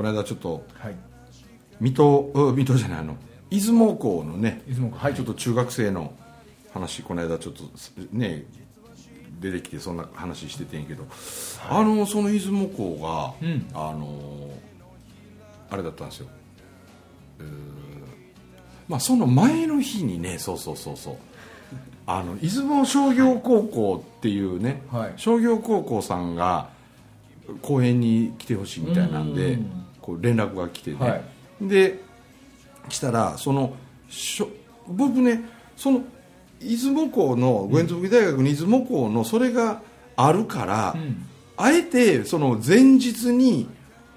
この間ちょっとはい。水戸うん水戸じゃないあの出雲校のね出雲校はい。ちょっと中学生の話この間ちょっとね出てきてそんな話しててんけど、あのその出雲校が、うん。あのあれだったんですよ。まあその前の日にねそうそうそうそう。あの出雲商業高校っていうね、はい。商業高校さんが公演に来てほしいみたいなんでうんこう連絡が来てね、はい。で来たらそのしょ僕ねその出雲校の五円福大学の出雲校のそれがあるから、ん。あえてその前日に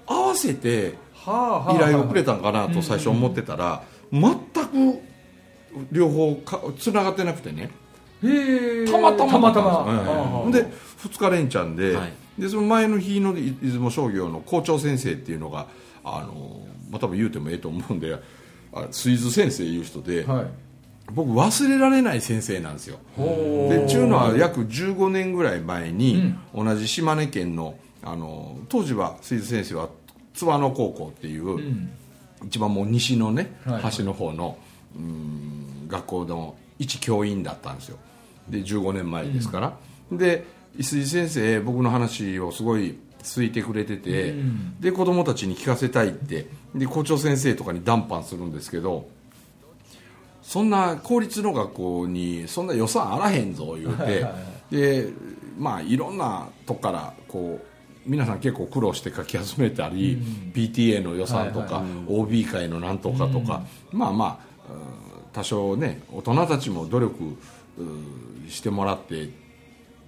合わせてはあ依頼をくれたんかなと最初思ってたら全く両方かつながってなくてね。たまたまたまたま。ですよああうんで2日連チャンで,、はい。でその前の日の出雲商業の校長先生っていうのがあの、まあ、多分言うてもええと思うんであ水津先生いう人で、はい。僕忘れられない先生なんですよ。ほでちゅうのは約15年ぐらい前に、同じ島根県のあの当時は水津先生は津和野高校っていう、うん。一番もう西のね、はい。はい端の方のうん学校の一教員だったんですよ。で15年前ですから、で石井先生僕の話をすごい好いてくれてて、うん。で子供たちに聞かせたいってで校長先生とかに談判するんですけどそんな公立の学校にそんな予算あらへんぞ言うて、はいはいはでまあいろんなとこからこう皆さん結構苦労して書き始めたり、PTA の予算とか、はい OB 会のなんとかとか、まあまあうん多少ね大人たちも努力うしてもらって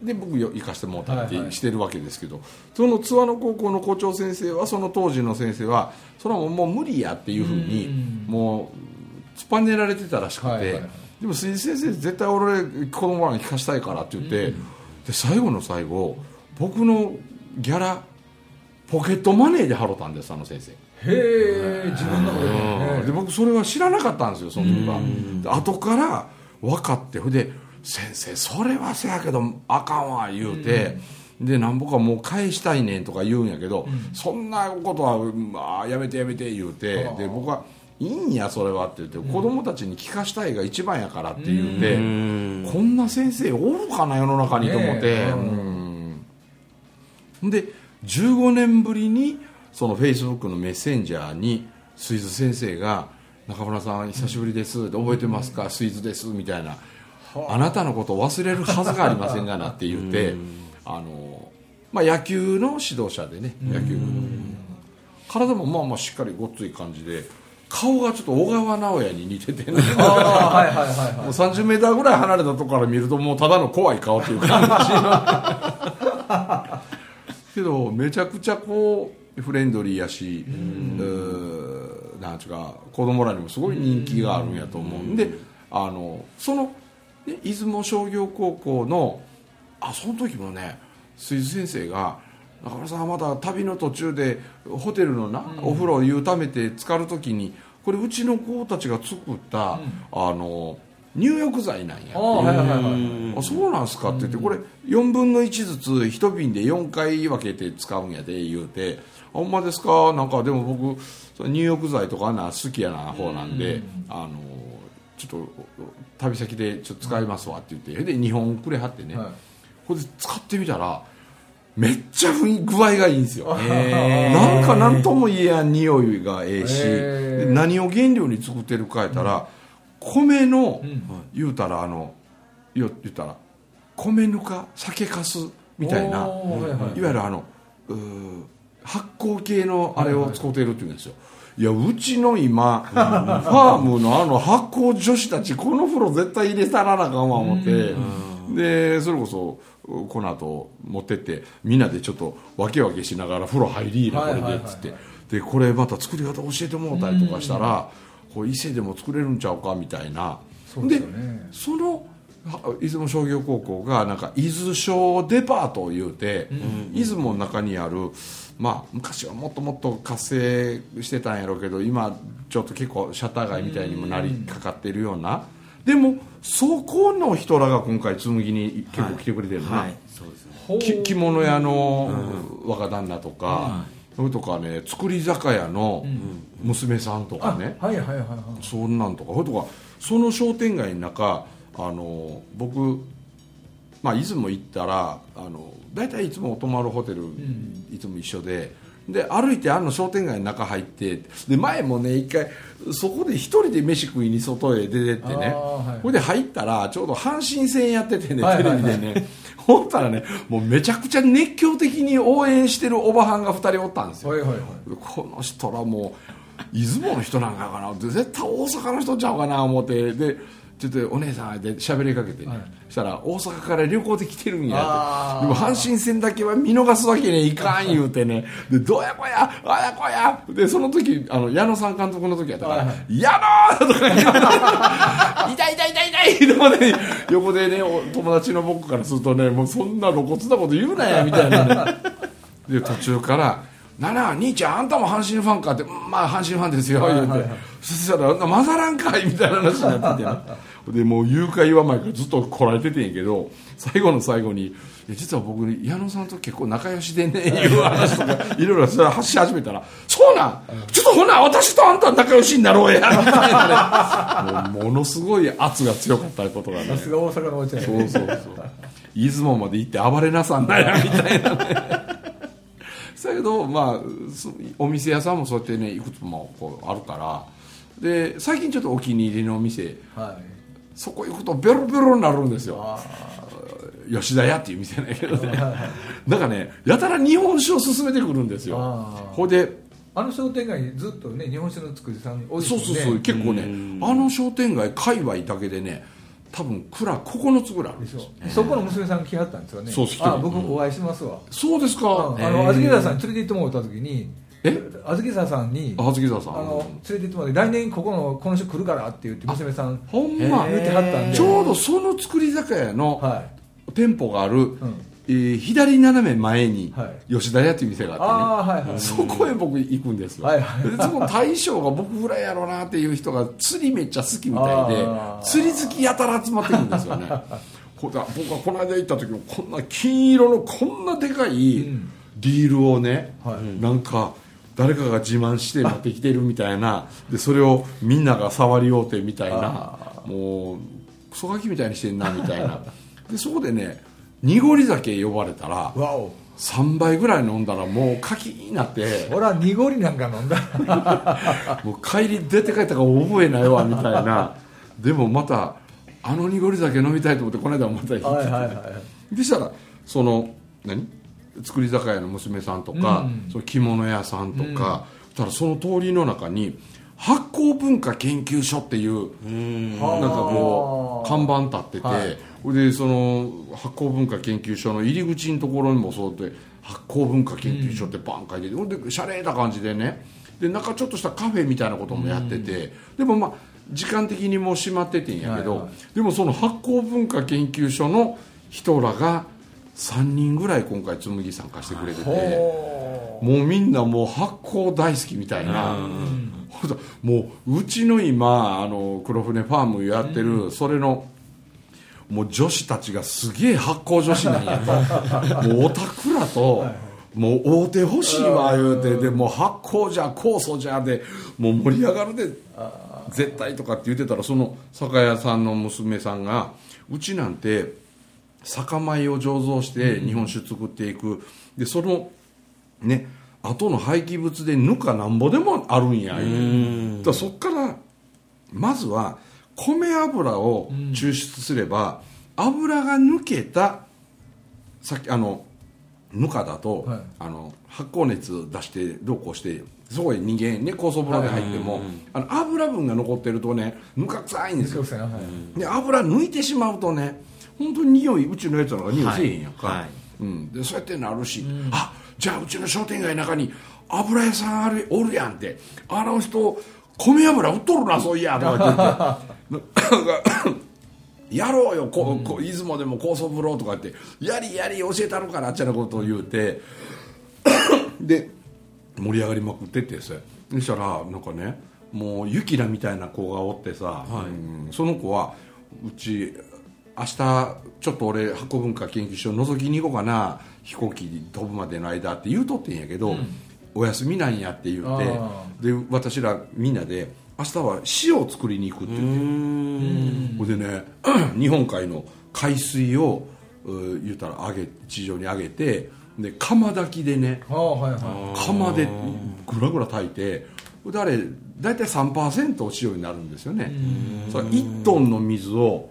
で僕よ行かせてもらったっはいはい。てしてるわけですけど、その津和野高校の校長先生はその当時の先生はそれはもうもう無理やっていうふうにうんもう突っぱねられてたらしくて、はいはいはい。でも鈴木先生絶対俺子供らに聞かしたいからって言って、で最後の最後僕のギャラポケットマネーで払ったんですあの先生。へえ自分の中でね。で僕それは知らなかったんですよその時は。で後から分かってほいで「先生それはせやけどあかんわ」言うて、でなんぼかもう返したいねんとか言うんやけど、そんなことは、まあ、やめてやめて言うてで僕は「いいんやそれは」って言って、子供たちに聞かしたいが一番やからって言うて、こんな先生おるかな世の中にと思って。うん。で15年ぶりにそのフェイスブックのメッセンジャーにスイーツ先生が「中村さん久しぶりです」覚えてますか？スイーツです」みたいな「あなたのことを忘れるはずがありませんがな」って言ってあの、まあ、野球の指導者でね野球体もまあまあしっかりごっつい感じで顔がちょっと小川直也に似ててね。もう30メーターぐらい離れたとこから見るともうただの怖い顔っていう感じの。けどめちゃくちゃこうフレンドリーやしうーなんちゅうか子供らにもすごい人気があるんやと思うんであのその、ね、出雲商業高校のあその時もね水津先生が「中村さんまだ旅の途中でホテルのな、お風呂湯ためて浸かる時にこれうちの子たちが作った、あの入浴剤なんや」って。ああはいはいはいそうなんすかって言ってこれ4分の1ずつ1瓶で4回分けて使うんやで言うて「あほんまですか？なんかでも僕入浴剤とかなん好きやな方なんであのちょっと旅先でちょっと使いますわ」って言ってで2本くれはってね、はい。これで使ってみたらめっちゃ具合がいいんですよ。なんか何とも言えやん匂いがええし何を原料に作ってるかやったら、米の、ん。言うたらあのよ言ったら米ぬか酒かすみたいな、はいはいい。わゆるあの発酵系のあれを使っているっていうんですよ、いやうちの今 ファームのあの発酵女子たちこの風呂絶対入れたらなあかんわ思って、でそれこそこの後持ってってみんなでちょっとわけわけしながら風呂入りーなこれでっつって、でこれまた作り方教えてもらったりとかしたら、こう伊勢でも作れるんちゃうかみたいな。でね。そのは出雲商業高校がなんか伊豆商デパートを言うて、出雲の中にあるまあ昔はもっともっと活性してたんやろうけど今ちょっと結構シャッター街みたいにもなりかかってるような、でもそこの人らが今回紬に結構来てくれてるな、はい。そうですね。着物屋の若旦那とか、それとかね作り酒屋の娘さんとかね、はいはいはいはい。そんなんとか。それとかその商店街の中あの僕まあ出雲行ったらあの大体いつも泊まるホテル、いつも一緒でで歩いてあの商店街の中入ってで前もね一回そこで一人で飯食いに外へ出てってね。あーはい。これで入ったらちょうど阪神戦やっててね、テレビでね。ほったらねもうめちゃくちゃ熱狂的に応援してるおばはんが2人おったんですよ。はいはいはい。この人らもう出雲の人なんかかな絶対大阪の人ちゃうかな思って。でちょっとお姉さんで喋りかけてね、はい。そしたら大阪から旅行で来てるんやでも阪神戦だけは見逃すわけにはいかん言うてね。でどうやこやあやこや。でその時あの矢野さん監督の時やったからはい。は「矢野!」とか言って「痛い痛い痛い痛い!」とかね横でねお友達の僕からするとねもうそんな露骨なこと言うなやみたいなね。で途中から「なな兄ちゃんあんたも阪神ファンか」ってうん「まあ阪神ファンですよ」言うて、はいはい。はいそしたら「混ざらんかい」みたいな話になってて。ねでもう誘拐は前からずっとこられててんやけど最後の最後に「いや実は僕矢野さんと結構仲良しでね」いう話とかいろいろそれ発し始めたら「そうなんちょっとほな私とあんた仲良しになろうや」みたいなね。ものすごい圧が強かったことがね。さすが大阪のお茶屋そうそうそう。出雲まで行って暴れなさんなやみたいなねだけどまあそお店屋さんもそうやってねいくつもこうあるから。で最近ちょっとお気に入りのお店はい。そこ行くとベロベロになるんですよ。あ吉田屋っていう店なんやけどね。なんかねやたら日本酒を勧めてくるんですよ。ほいであの商店街にずっとね日本酒の作りさん多いで。すそうそうそう結構ねあの商店街界隈だけでね多分蔵9つぐらいあるんですよそこの娘さん来はったんですよね。そうあ僕お会いしますわ、そうですか、ああのあずき沢さんに連れて行ってもらった時にえ？あずき沢さんにあずき沢さん。あの連れて行ってもらって来年ここのこの人来るからって言って娘さんほんま、言ってはったんで。ちょうどその作り酒屋のは店舗がある、んえー左斜め前にはい。吉田屋っていう店がああってね、あはいはい。そこへ僕行くんですよ、はいはい。でその大将が僕ぐらいやろうなっていう人が釣りめっちゃ好きみたいで釣り好きやたら集まってくるんですよね。僕はこの間行った時もこんな金色のこんなでかいん。リールをね、はい。なんか誰かが自慢して持ってきてるみたいなでそれをみんなが触り合うてみたいなもうクソガキみたいにしてんなみたいな。でそこでね濁り酒呼ばれたらわお。3杯ぐらい飲んだらもうカキになって。ほら濁りなんか飲んだ。もう帰り出て帰ったから覚えないわみたいな。でもまたあの濁り酒飲みたいと思ってこの間もまた行って。はいはいはいでしたらその何？作り酒屋の娘さんとか、うん。その着物屋さんとか、たらその通りの中に発酵文化研究所っていうなんかこう看板立ってて、でその発酵文化研究所の入り口のところにもそうで発酵文化研究所ってバン書いてて、ほんでシャレな感じでね。で中ちょっとしたカフェみたいなこともやってて、でもまあ時間的にもう閉まっててんやけど、はいはいでもその発酵文化研究所の人らが3人ぐらい今回紬参加してくれてて。ほもうみんなもう発酵大好きみたいな、ほんともううちの今あの黒船ファームやってる、それのもう女子たちがすげえ発酵女子なんや。と もうオタクらと、もう大手欲しいわ言うてでもう発酵じゃ酵素じゃでもう盛り上がるで絶対とかって言ってたらその酒屋さんの娘さんがうちなんて酒米を醸造して日本酒作っていく。でそのね後の廃棄物でぬかなんぼでもあるんやだそっからまずは米油を抽出すれば、油が抜けたさっきあのぬかだと、はい。あの発酵熱出してどうこうしてそこへ人間ね酵素風呂で入っても、あの油分が残ってるとねぬか臭いんですよ。はい。で油抜いてしまうとね本当に匂いうちのやつなんか匂いせえへんやんか、はいはい。うん、でそうやってなるし、あじゃあうちの商店街の中に油屋さんあるおるやんってあの人米油売っとるなそういやとか言って やろうよこ、こ出雲でも高層風呂とか言ってやりやり教えたのかなあっちゃなことを言うて。で盛り上がりまくっててさ。そしたらなんかねもうユキラみたいな子がおってさ、うんその子はうち明日ちょっと俺箱文化研究所覗きに行こうかな飛行機飛ぶまでの間って言うとってんやけど、お休みなんやって言ってあで私らみんなで明日は塩を作りに行くって言って。ほいでね 日本海の海水をう言うたら上げ地上に上げてで釜炊きでねはいは釜でぐらぐら炊いてであれ大体3%お塩になるんですよね。それ1トンの水を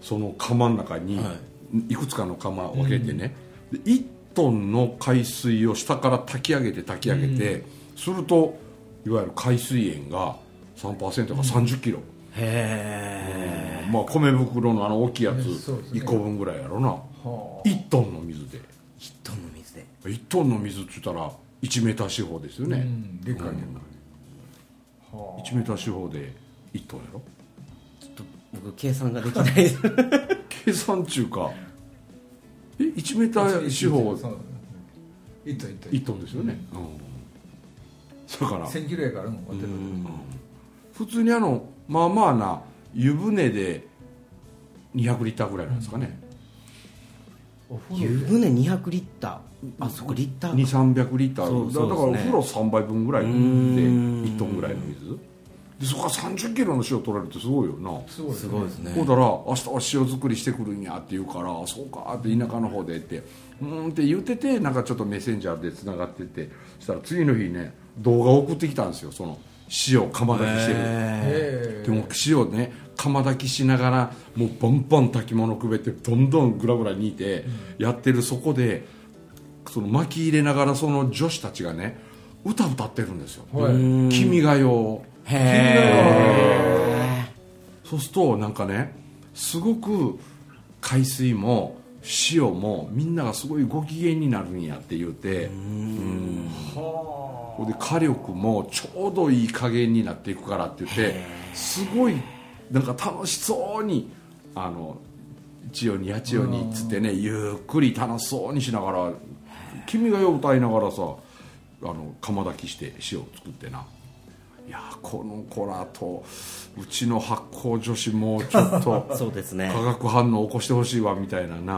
その釜の中にい。くつかの釜を分けてね、で1トンの海水を下から炊き上げて炊き上げて、するといわゆる海水塩が3%が30キロ、へまあ米袋のあの大きいやつそうですね。1個分ぐらいやろな、は1トンの水で。え1トンの水で。1トンの水っつったら1メーター四方ですよね、うんでかいでかいは1メーター四方で1トンやろ？ちょっと僕計算ができない。計算中か。え1メーター四方。そう。一トン一トン。1トンですよね、うん。だから。1000キロやからもううん普通にあのまあまあな湯船で200リッターぐらいなんですかね、湯船200リッター。あそこリッター2300リッター。そうだだからお風呂3杯分ぐらいでうーん1トンぐらいの水。でそこから30キロの塩取れるってすごいよな。すごいすごいですね。ほうだら明日は塩作りしてくるんやって言うからそうかって田舎の方でってうーんって言っててなんかちょっとメッセンジャーでつながっててそしたら次の日ね動画送ってきたんですよその塩釜炊きしてる。でも塩ね釜炊きしながらもうバンバン炊き物くべてどんどんグラグラ煮てやってるそこでその巻き入れながらその女子たちがね歌歌ってるんですよ。はい「君が代」へそうするとなんかねすごく海水も塩もみんながすごいご機嫌になるんやって言うてうん。ほん。で火力もちょうどいい加減になっていくからって言ってすごいなんか楽しそうにあの千代にや千代にっつってねゆっくり楽しそうにしながら「君が代」歌いながらさあの釜炊きして塩を作ってな。いやこの子らとうちの発酵女子もちょっとえ そうですね。化学反応起こしてほしいわみたいなな。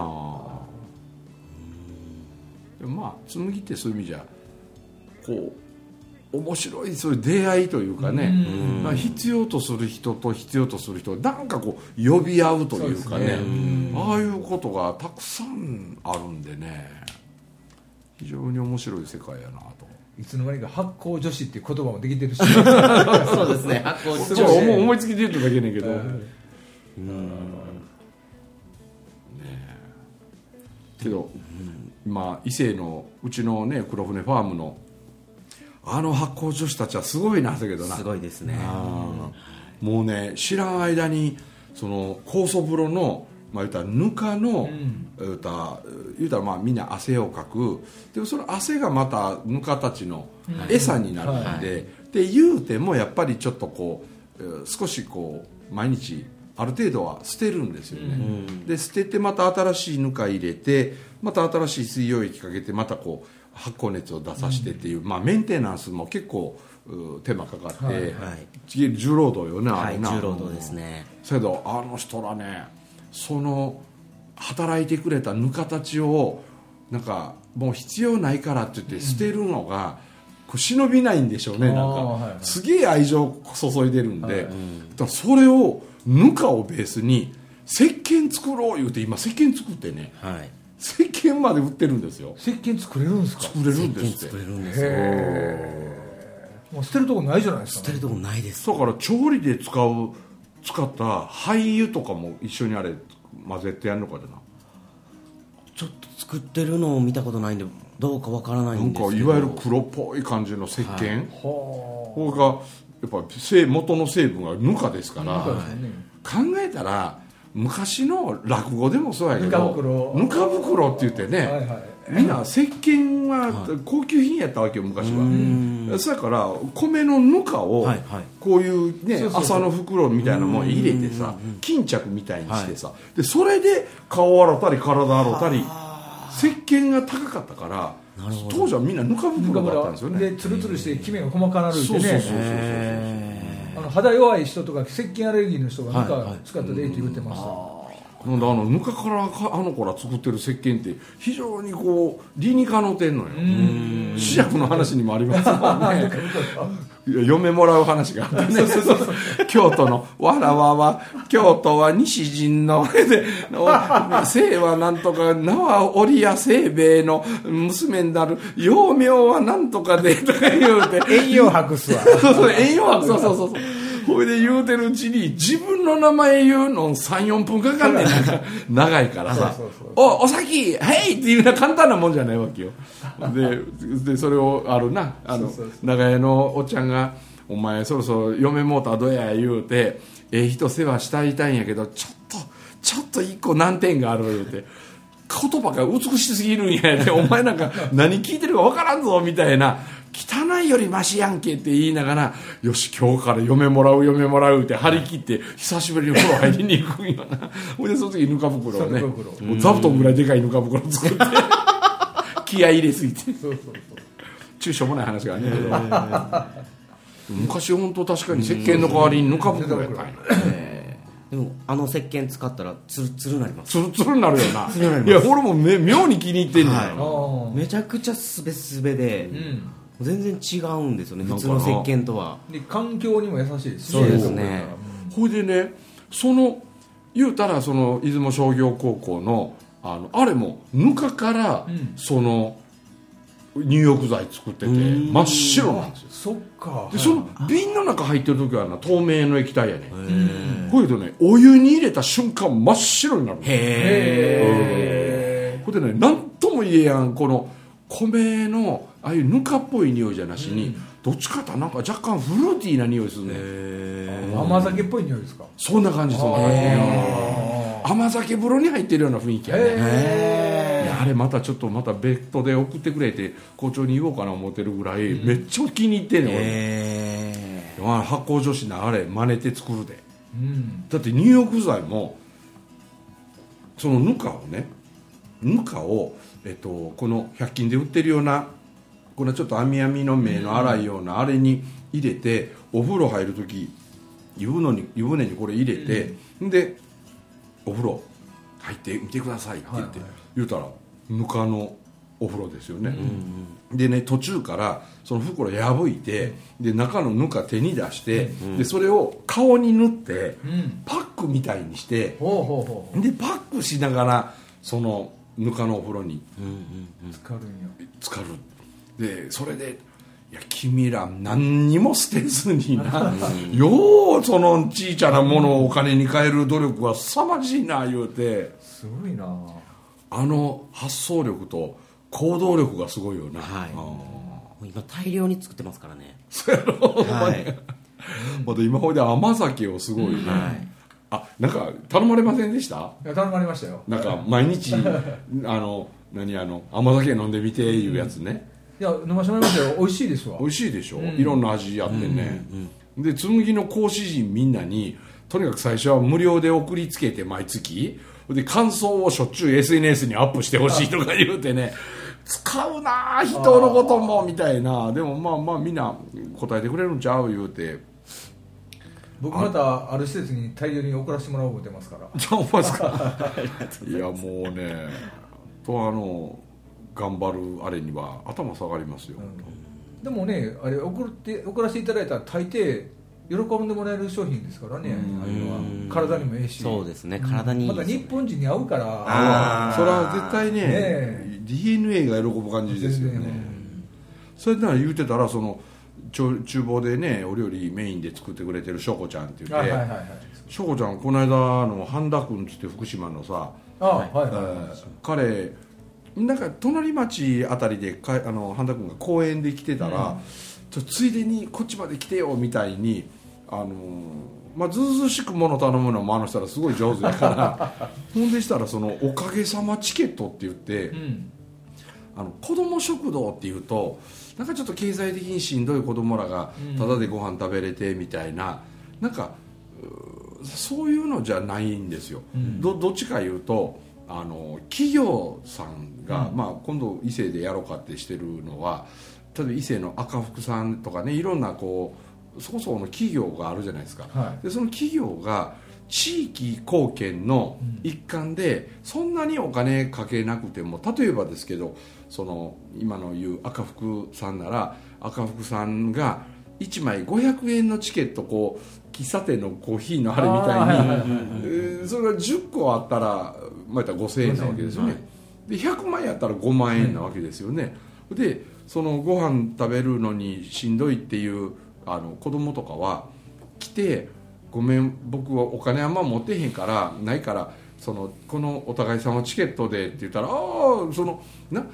まあ紬ってそういう意味じゃこう面白いそういう出会いというかね。まあ必要とする人と必要とする人なんかこう呼び合うというかね。そうですああいうことがたくさんあるんでね。非常に面白い世界やなといつの間にか発酵女子っていう言葉もできてるし。そうですね。発酵ちょっと思いつきで言っただけねんけど、けど、まあ伊勢のうちのね黒船ファームのあの発酵女子たちはすごいなだけどな。すごいですね。もうね知らん間にその酵素風呂のまあ言うたらぬかの、言うたら言うたらまあみんな汗をかく。でもその汗がまたぬかたちの餌になるんで、で言うてもやっぱりちょっとこうえー少しこう毎日ある程度は捨てるんですよね、で捨ててまた新しいぬか入れてまた新しい水溶液かけてまたこう発酵熱を出させてっていう、まあ、メンテナンスも結構う手間かかって、はいはい。次重労働よねあはいれな、重労働ですね。けどあの人らねその働いてくれたぬかたちをなんかもう必要ないからって言って捨てるのが、こう忍びないんでしょうね。なんか、はいはい。すげえ愛情注いでるんで、はい。だからそれをぬかをベースに石鹸作ろう言うて今石鹸作ってねはい。石鹸まで売ってるんですよ。石鹸作れるんですか？作れるんですって。作れるんですよもう捨てるとこないじゃないですか。捨てるとこないです。だから調理で使う使った廃油とかも一緒にあれ混ぜてやるのかでなちょっと作ってるのを見たことないんでどうかわからないなんんですけど。かいわゆる黒っぽい感じの石鹸、はこれがやっぱ成元の成分がぬかですから、あそうですね。考えたら昔の落語でもそうやけどぬか袋。ぬか袋って言ってね、はいはいみんな石鹸は高級品やったわけよ昔は。そやから米のぬかをこういうねそうそうそう。麻の袋みたいなもん入れてさ巾着みたいにしてさでそれで顔洗ったり体洗ったり石鹸が高かったから当時はみんなぬか袋だったんですよね。でツルツルしてキメが細かなるってそうそうそうそうねあの肌弱い人とか石鹸アレルギーの人がぬか使ったでって言ってました、なんであのぬかからかあの子ら作ってる石鹸って非常にこう理にかのてんのよ。試薬の話にもありますもんね。嫁もらう話があってね京都のわらわは京都は西陣のでお姓はなんとか名は織屋清兵衛の娘になる幼名はなんとかでとか言うて。栄養白すわそうそう、栄養学、そうそうそうそう。ほいで言うてるうちに、自分の名前言うの3、4分かかんねん、長いからさ。お、お先、へいっていうのは簡単なもんじゃないわけよ。で、で、それを、あるな、あの長屋のおっちゃんが、お前そろそろ嫁もうたどや言うて、ええ人世話したいたいんやけど、ちょっと、ちょっと一個難点がある言うて。言葉が美しすぎるんやで、お前なんか何聞いてるかわからんぞ、みたいな。汚いよりマシやんけって言いながら、よし、今日から嫁もらう、嫁もらうって張り切って、久しぶりに風呂入りに行くんよな。ほいで、その時ぬか袋をね、もう座布団ぐらいでかいぬか袋作って、気合い入れすぎて。そうそう中しょうもない話があるんだけど。昔本当確かに石鹸の代わりにぬか袋やったんや。でもあの石鹸使ったらツルツルなります。ツルツルになるよな。ルになります。いや、俺もめ妙に気に入ってんねんはい。めちゃくちゃすべすべで、うん全然違うんですよね普通の石鹸とは。で環境にも優しいですしそうですねほいでねその言うたらその出雲商業高校のあのあれもぬかから、うん。その入浴剤作ってて真っ白なんですよ。そっか。でその瓶の中入ってる時はな透明の液体やね。へほいでねお湯に入れた瞬間真っ白になるのえへほいでね何とも言えやんこの米のああいうぬかっぽい匂いじゃなしに、どっちかとなんか若干フルーティーな匂いするね、え甘酒っぽい匂いですか？そんな感じそんな感じ。へ甘酒風呂に入ってるような雰囲気やね。あれまたちょっとまた別途で送ってくれて校長に言おうかな思ってるぐらい、めっちゃ気に入ってんねん俺、えまあ発酵女子なあれ真似て作るで。うん。だって入浴剤もそのぬかをねぬかを、えっと、この100均で売ってるようなこのちょっと網網の目の粗いようなあれに入れてお風呂入る時湯船に湯船にこれ入れて、でお風呂入ってみてくださいって言って、はいはい。言うたらぬかのお風呂ですよね、でね途中からその袋破いてで中のぬか手に出して、でそれを顔に塗って、うん。パックみたいにしてでパックしながらそのぬかのお風呂に。う浸かるんや。浸かる。でそれでいや君ら何にも捨てずになようそのちいちゃなものをお金に換える努力は凄まじいな言うて。すごいな。あの発想力と行動力がすごいよな、はい。今大量に作ってますからね。そうやろ、はい。また今ほいで甘酒をすごいね、はいあなんか頼まれませんでした？いや頼まれましたよ。なんか毎日 あの何あの甘酒飲んでみていうやつね、いや飲ませてもらいましたよ。美味しいですわ。美味しいでしょ、うん。いろんな味やってね、で紬の講師陣みんなにとにかく最初は無料で送りつけて毎月で感想をしょっちゅう SNS にアップしてほしいとか言うてね 使うなあ人のこともみたいな。でもまあまあみんな答えてくれるんちゃう？言うて僕またある施設に大量に送らせてもらおうてますから。じゃあ思いますか。いやもうねとあの頑張るあれには頭下がりますよ、でもねあれ送って送らせていただいたら大抵喜んでもらえる商品ですからねああいうのは。体にもええし。そうですね体に。いいまた日本人に合うから。それは絶対ねね DNA が喜ぶ感じですよね。それなら言うてたらその厨房でねお料理メインで作ってくれてるしょこちゃんって言って、しょこちゃんこの間の半田君っつって福島のさ、彼なんか隣町あたりでかあの半田君が公園で来てたら、ちょついでにこっちまで来てよみたいにあのーまあ、ずうずうしくもの頼むのもあの人らすごい上手やから ほんでしたらそのおかげさまチケットって言って、うん。あの子ども食堂っていうとなんかちょっと経済的にしんどい子供らがタダでご飯食べれてみたいな、なんかうーそういうのじゃないんですよ、どどっちかいうとあの企業さんが、まあ、今度伊勢でやろうかってしてるのは例えば伊勢の赤福さんとかねいろんなこうそこそこの企業があるじゃないですか、はでその企業が地域貢献の一環でそんなにお金かけなくても例えばですけどその今の言う赤福さんなら赤福さんが1枚500円のチケットこう喫茶店のコーヒーのあれみたいに、それが10個あったら、まあ、言ったら5000円なわけですよね、で100万円やったら5万円なわけですよね、でそのご飯食べるのにしんどいっていうあの子供とかは来て「ごめん僕はお金あんま持ってへんからないからそのこのお互い様チケットで」って言ったら「ああそのなし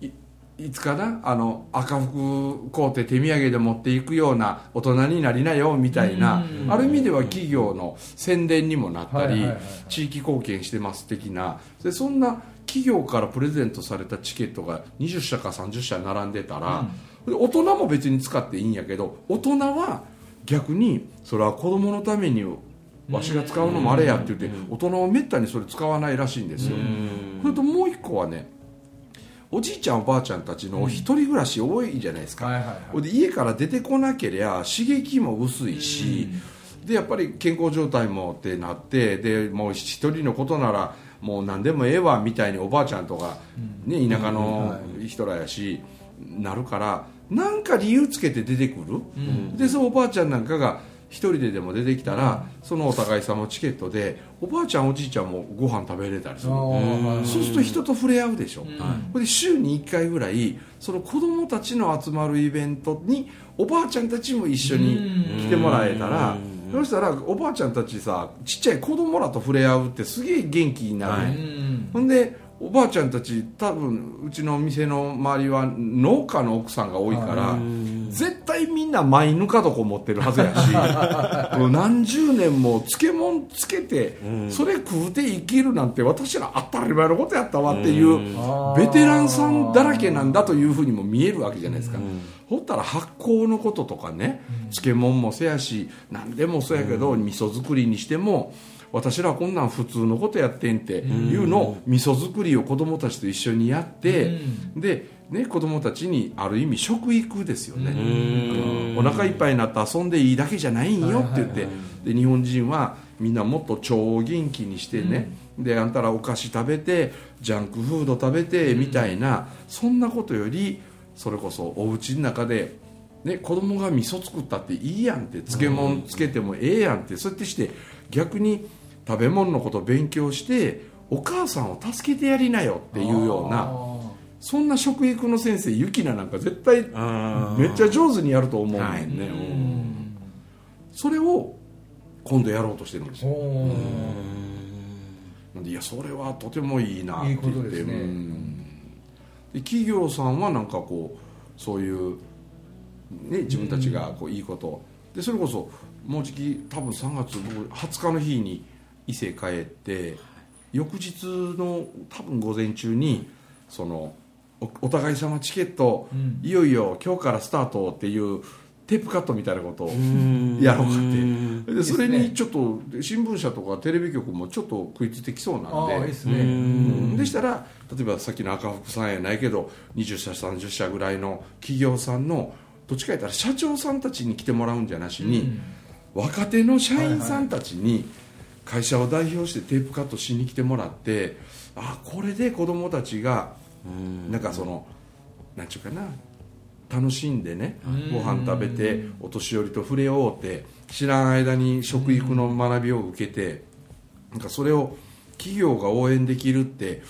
いいつかなあの赤服買うて手土産で持っていくような大人になりなよみたいなある意味では企業の宣伝にもなったり地域貢献してます的な。でそんな企業からプレゼントされたチケットが20社か30社並んでたら、で大人も別に使っていいんやけど大人は逆にそれは子供のためにわしが使うのもあれやって言って大人はめったにそれ使わないらしいんですよ。それともう一個はねおじいちゃんおばあちゃんたちの一人暮らし多いじゃないですか、はいはいはい。ほいで家から出てこなけりゃ刺激も薄いし、でやっぱり健康状態もってなってでもう一人のことならもう何でもええわみたいにおばあちゃんとか、ね、田舎の人らやし、なるからなんか理由つけて出てくる、でそのおばあちゃんなんかが一人ででも出てきたら、そのお互い様チケットでおばあちゃんおじいちゃんもご飯食べれたりするそうすると人と触れ合うでしょ、これで週に1回ぐらいその子供たちの集まるイベントにおばあちゃんたちも一緒に来てもらえたらそしたらおばあちゃんたちさちっちゃい子供らと触れ合うってすげえ元気になる、はいうん。ほんでおばあちゃんたち多分うちの店の周りは農家の奥さんが多いから絶対みんなマイぬか床持ってるはずやし 何十年も漬物つけてそれ食うて生きるなんて私ら当たり前のことやったわっていうベテランさんだらけなんだというふうにも見えるわけじゃないですか。ほったら発酵のこととかね漬物もせやし何でもそうやけど味噌作りにしても私らこんなん普通のことやってんっていうのを味噌作りを子供たちと一緒にやってで、ね、子供たちにある意味食育ですよね。うん。お腹いっぱいになって遊んでいいだけじゃないんよって言って。で日本人はみんなもっと腸を元気にしてね。であんたらお菓子食べてジャンクフード食べてみたいなそんなことよりそれこそお家の中でね、子供が味噌作ったっていいやんって漬物つけてもええやんってそうやってして逆に食べ物のことを勉強してお母さんを助けてやりなよっていうようなそんな食育の先生ゆきななんか絶対あめっちゃ上手にやると思うねんね、はい。うん。それを今度やろうとしてるんですよ。なんでいやそれはとてもいいなって言ってね。うん。で企業さんはなんかこうそういう、ね、自分たちがこういいこと。でそれこそもうじき多分3月僕20日の日に伊勢帰って翌日の多分午前中にそのおお互い様チケット、うん。いよいよ今日からスタートっていうテープカットみたいなことをん。やろうかって。でそれにちょっと新聞社とかテレビ局もちょっと食いついてきそうなんあでですね。うん。でしたら例えばさっきの赤福さんやないけど20社30社ぐらいの企業さんのどっちか言ったら社長さんたちに来てもらうんじゃなしに、若手の社員さんたちに会社を代表してテープカットしに来てもらってあこれで子供たちがなんかそのなんちゅうかな楽しんでねご飯食べてお年寄りと触れ合うて知らん間に食育の学びを受けてなんかそれを企業が応援できるって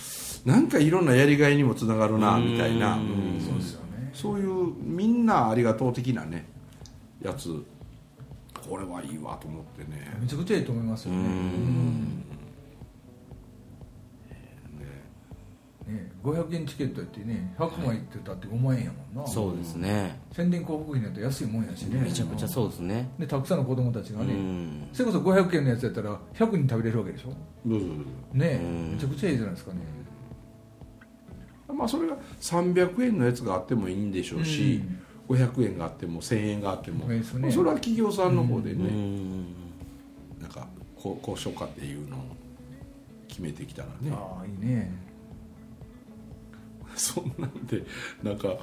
なんかいろんなやりがいにもつながるなみたいな。うん。そうですよね。そういうみんなありがとう的なねやつこれはいいわと思ってね。めちゃくちゃいいと思いますよね。ね。500円チケットやってね100枚ってたって5万円やもんな。そうですね。宣伝広告費なんて安いもんやしね。めちゃくちゃそうですね。でたくさんの子供たちがうねん。それこそ500円のやつやったら100人食べれるわけでしょ。どうぞどうぞね。うん。めちゃくちゃいいじゃないですかね。まあ、それが300円のやつがあってもいいんでしょうし、500円があっても1000円があっても、それは企業さんの方でね、うん。なんかこうこうしようかっていうのを決めてきたらね。ああいいね。そんなんでなんか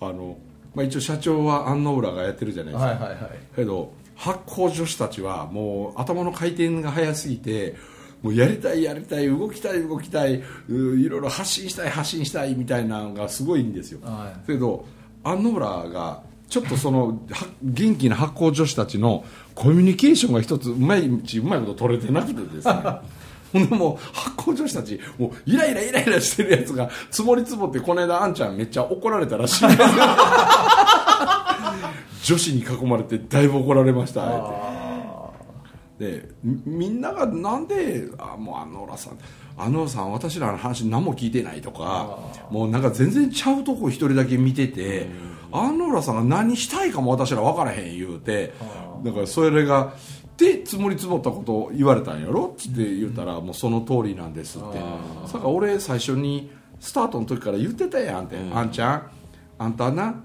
あの、まあ、一応社長は安野浦がやってるじゃないですか、はいはいはい。けど発酵女子たちはもう頭の回転が速すぎてもうやりたいやりたい動きたい動きたいういろいろ発信したい発信したいみたいなのがすごいんですよ、はい。けど安野浦がちょっとそのは元気な発酵女子たちのコミュニケーションが一つうまいうちうまいこと取れてなくてですね。ほんでもう発酵女子たちもうイライライライラしてるやつが積もり積もってこの間あんちゃんめっちゃ怒られたらしい。女子に囲まれてだいぶ怒られました。でみみんながなんであもうあの浦さんあの浦さん私らの話何も聞いてないとかもうなんか全然ちゃうとこ一人だけ見ててあの浦さんが何したいかも私ら分からへん言うてだからそれがで積もり積もったことを言われたんやろ？って言ったらもうその通りなんですって。だから俺最初にスタートの時から言ってたやんって、あんちゃん。あんたな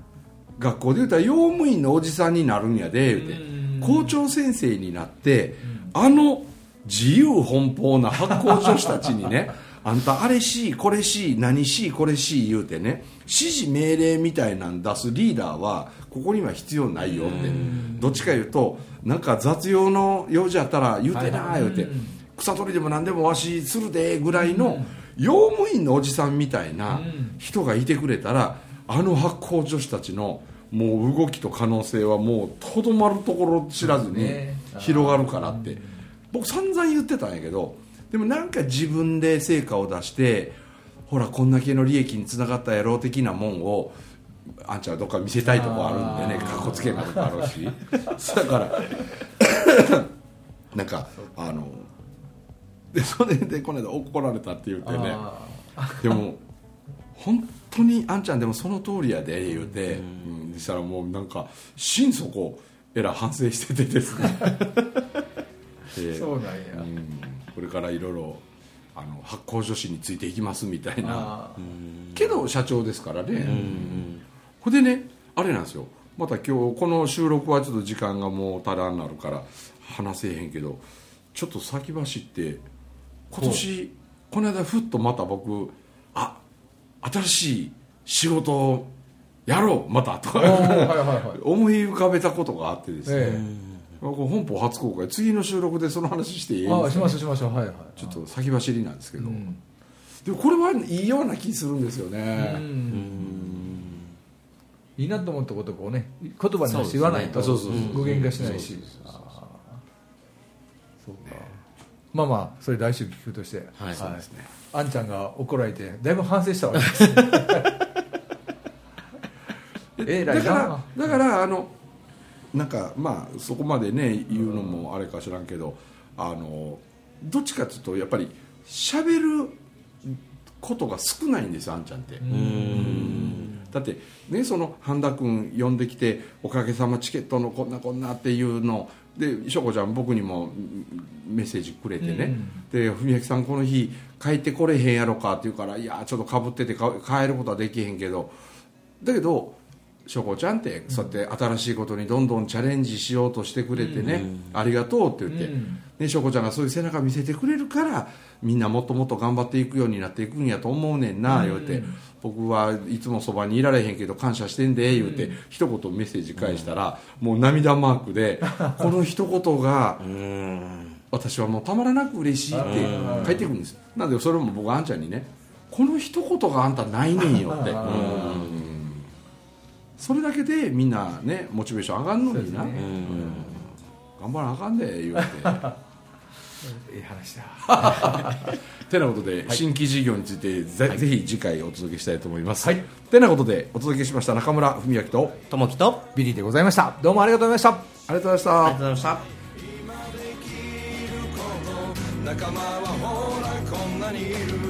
学校で言うたら用務員のおじさんになるんやで言うて。校長先生になってあの自由奔放な発行女子たちにね あんたあれしこれし何しこれし言うてね指示命令みたいなん出すリーダーはここには必要ないよってどっちか言うとなんか雑用の用事あったら言うてな言うて草取りでも何でもわしするでぐらいの用務員のおじさんみたいな人がいてくれたらあの発行女子たちのもう動きと可能性はもうとどまるところ知らずにね。広がるからって僕散々言ってたんやけどでもなんか自分で成果を出してほらこんだけの利益につながったやろう的なもんをあんちゃんはどっか見せたいとこあるんでねかっこつけなとこあるし。だから なんかあのでそれでこの間怒られたって言ってね。あでも本当にあんちゃんでもその通りやで言うて、うん、そしたらもうなんか心底えらい反省しててですね でそうなんや。うん。これからいろいろあの発酵女子についていきますみたいな。あけど社長ですからね、ほんでねあれなんですよ。また今日この収録はちょっと時間がもう足らんなるから話せへんけどちょっと先走って今年この間ふっとまた僕あ新しい仕事をやろうまたとはい 思い浮かべたことがあってですね、えこれ本邦初公開。次の収録でその話していい？えああしましょうしましょう。はいはい。ちょっと先走りなんですけど、うん。でもこれはいいような気するんですよね、いいなと思ったことをこうね言葉にして言わないとそうですね。そうそうそう具現化しないし。そうかまあまあそれ来週聞くとして。はい。そうですね。あんちゃんが怒られてだいぶ反省したわけです。えらいだからなだからあのなんかまあそこまでね言うのもあれか知らんけどあのどっちかっていうとやっぱり喋ることが少ないんですよあんちゃんって、だってねその半田君呼んできて「おかげさまチケットのこんなこんな」っていうのでしょこちゃん僕にもうんメッセージくれてね、で文明さんこの日帰ってこれへんやろかって言うから「いやちょっとかぶっててか帰ることはできへんけど。だけどしょこちゃんってそうやって新しいことにどんどんチャレンジしようとしてくれてね、ありがとうって言って、うん。ね、しょこちゃんがそういう背中見せてくれるからみんなもっともっと頑張っていくようになっていくんやと思うねんな、言うて。僕はいつもそばにいられへんけど感謝してんで言うて、一言メッセージ返したら、もう涙マークで この一言が私はもうたまらなく嬉しいって返ってくるんですなのでそれも僕あんちゃんにねこの一言があんたないねんよって。あうんそれだけでみんなねモチベーション上がるのにな、そうですね。頑張らなあかんで言うて。い い話だ。てなことで、新規事業についてぜ,、ぜひ次回お届けしたいと思います、はい。てなことでお届けしました中村文明とともきとビリーでございました。どうもありがとうございました。ありがとうございました。ありがとうございました。仲間はほらこんなにいる